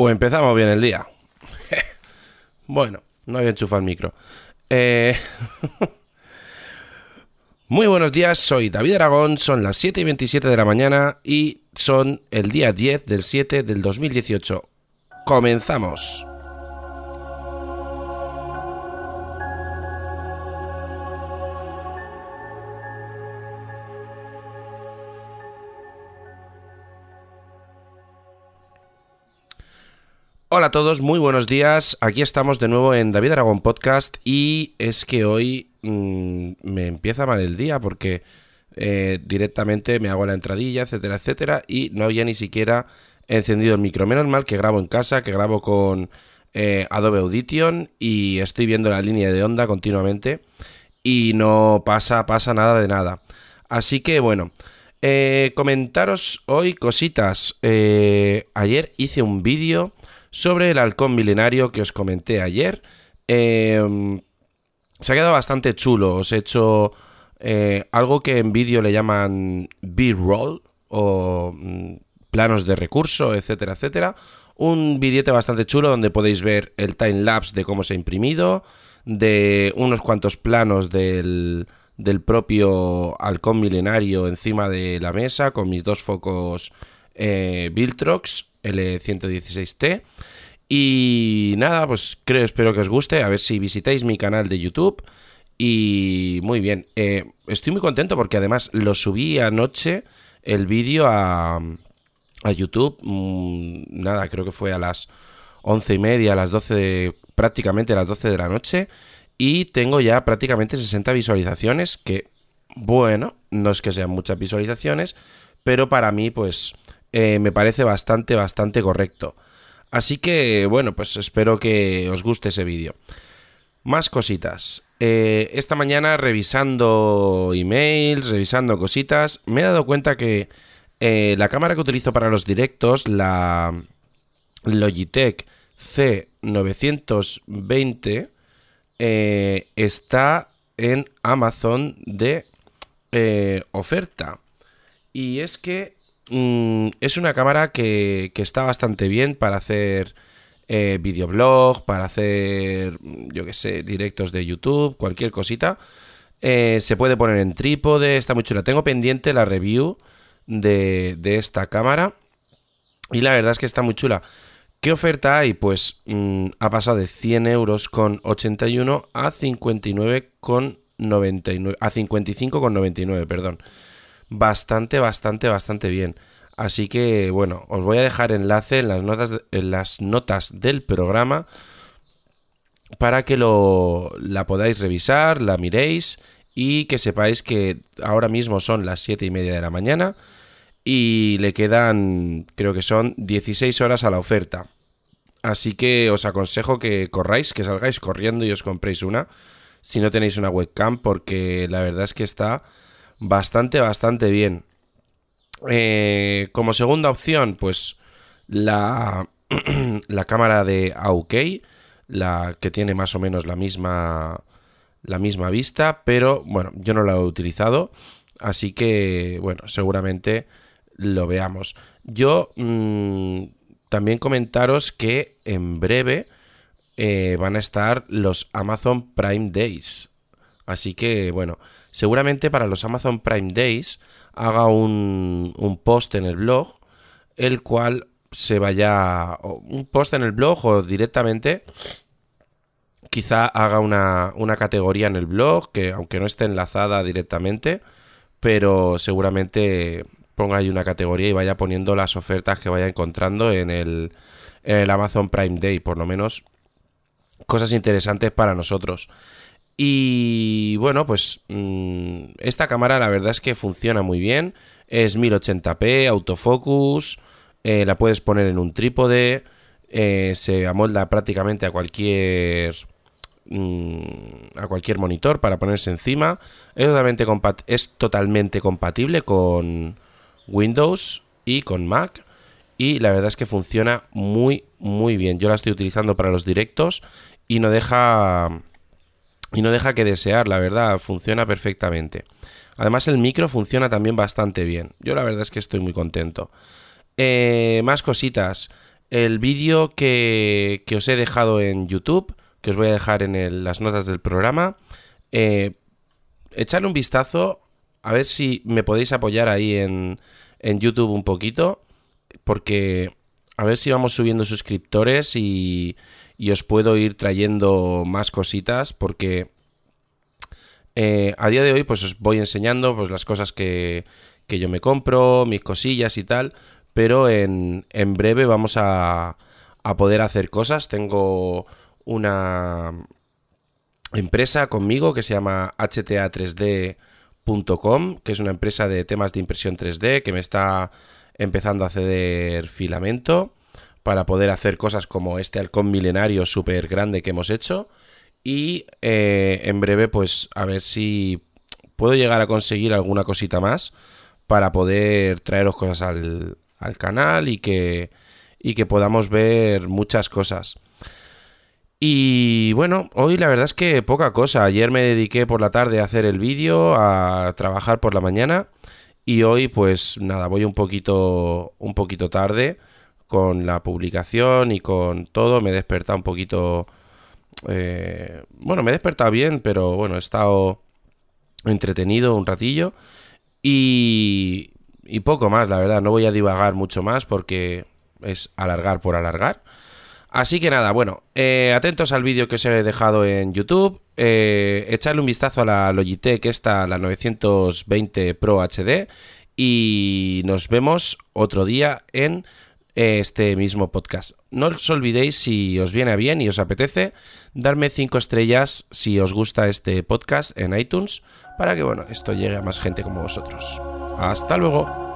Pues empezamos bien el día. bueno, no había enchufado el micro. Eh, Muy buenos días, soy David Aragón, son las 7 y 27 de la mañana y son el día 10 del 7 del 2018. Comenzamos. Hola a todos, muy buenos días. Aquí estamos de nuevo en David Aragón Podcast y es que hoy mm, me empieza mal el día porque eh, directamente me hago la entradilla, etcétera, etcétera y no había ni siquiera encendido el micro. Menos mal que grabo en casa, que grabo con eh, Adobe Audition y estoy viendo la línea de onda continuamente y no pasa, pasa nada de nada. Así que bueno, eh, comentaros hoy cositas. ayer hice un vídeo sobre el halcón milenario que os comenté ayer. Em, se ha quedado bastante chulo. Os he hecho eh, algo que en vídeo le llaman B-roll o mm, planos de recurso, etcétera, etcétera. Un billete bastante chulo donde podéis ver el time lapse de cómo se ha imprimido, de unos cuantos planos del, propio halcón milenario encima de la mesa con mis dos focos eh, L116T. Y nada, pues creo, espero que os guste. A ver si visitáis mi canal de YouTube. Y muy bien, eh, estoy muy contento porque además lo subí anoche el vídeo a, a YouTube. Mm, nada, creo que fue a las once y media, a las 12, prácticamente a las 12 de la noche. Y tengo ya prácticamente 60 visualizaciones, que bueno, no es que sean muchas visualizaciones, pero para mí pues eh, me parece bastante, bastante correcto. Así que, bueno, pues espero que os guste ese vídeo. Más cositas. Eh, esta mañana revisando emails, revisando cositas, me he dado cuenta que eh, la cámara que utilizo para los directos, la Logitech C920, está en Amazon de oferta. Y es que Mm, es una cámara que, está bastante bien para hacer eh, videoblog, para hacer, yo qué sé, directos de YouTube, cualquier cosita. Eh, se puede poner en trípode, está muy chula. Tengo pendiente la review de, esta cámara y la verdad es que está muy chula. ¿Qué oferta hay? Pues mm, ha pasado de 100 euros con 81 a 59 con 99, a 55 con 99, perdón bastante, bastante, bastante bien. Así que, bueno, os voy a dejar enlace en las notas, en las notas del programa para que lo, la podáis revisar, la miréis y que sepáis que ahora mismo son las 7 y media de la mañana y le quedan, creo que son 16 horas a la oferta. Así que os aconsejo que corráis, que salgáis corriendo y os compréis una, si no tenéis una webcam, porque la verdad es que está bastante, bastante bien. Eh, como segunda opción, pues la, la cámara de AUK, la que tiene más o menos la misma, la misma vista, pero bueno, yo no la he utilizado, así que bueno, seguramente lo veamos. Yo mm, también comentaros que en breve eh, van a estar los Amazon Prime Days. Así que bueno, seguramente para los Amazon Prime Days haga un, un post en el blog, el cual se vaya, un post en el blog o directamente quizá haga una, una, categoría en el blog, que aunque no esté enlazada directamente, pero seguramente ponga ahí una categoría y vaya poniendo las ofertas que vaya encontrando en el, en el Amazon Prime Day, por lo menos cosas interesantes para nosotros. Y bueno, pues mm, esta cámara la verdad es que funciona muy bien. Es 1080p, autofocus, eh, la puedes poner en un trípode, eh, se amolda prácticamente a cualquier mm, a cualquier monitor para ponerse encima. Es totalmente, es totalmente compatible con Windows y con Mac. Y la verdad es que funciona muy, muy bien. Yo la estoy utilizando para los directos y no deja y no deja que desear, la verdad, funciona perfectamente. Además el micro funciona también bastante bien. Yo la verdad es que estoy muy contento. Eh, más cositas. el vídeo que, os he dejado en YouTube, que os voy a dejar en las notas del programa. Eh, echarle un vistazo, a ver si me podéis apoyar ahí en, en YouTube un poquito, porque a ver si vamos subiendo suscriptores y, y os puedo ir trayendo más cositas, porque eh, a día de hoy pues os voy enseñando pues, las cosas que, que yo me compro, mis cosillas y tal, pero en, en breve vamos a, a poder hacer cosas. Tengo una empresa conmigo que se llama hta3d.com, que es una empresa de temas de impresión 3D que me está empezando a ceder filamento para poder hacer cosas como este halcón milenario súper grande que hemos hecho. Y eh, en breve, pues a ver si puedo llegar a conseguir alguna cosita más para poder traeros cosas al, al canal y que, y que podamos ver muchas cosas. Y bueno, hoy la verdad es que poca cosa. Ayer me dediqué por la tarde a hacer el vídeo, a trabajar por la mañana y hoy pues nada, voy un poquito un poquito tarde con la publicación y con todo. Me he despertado un poquito eh, bueno, me he despertado bien, pero bueno, he estado entretenido un ratillo y, y poco más, la verdad. No voy a divagar mucho más porque es alargar por alargar. Así que nada, bueno, eh, atentos al vídeo que os he dejado en YouTube. Eh, echarle un vistazo a la Logitech, esta, la 920 Pro HD. Y nos vemos otro día en este mismo podcast. No os olvidéis, si os viene bien y os apetece, darme 5 estrellas si os gusta este podcast en iTunes para que bueno, esto llegue a más gente como vosotros. Hasta luego.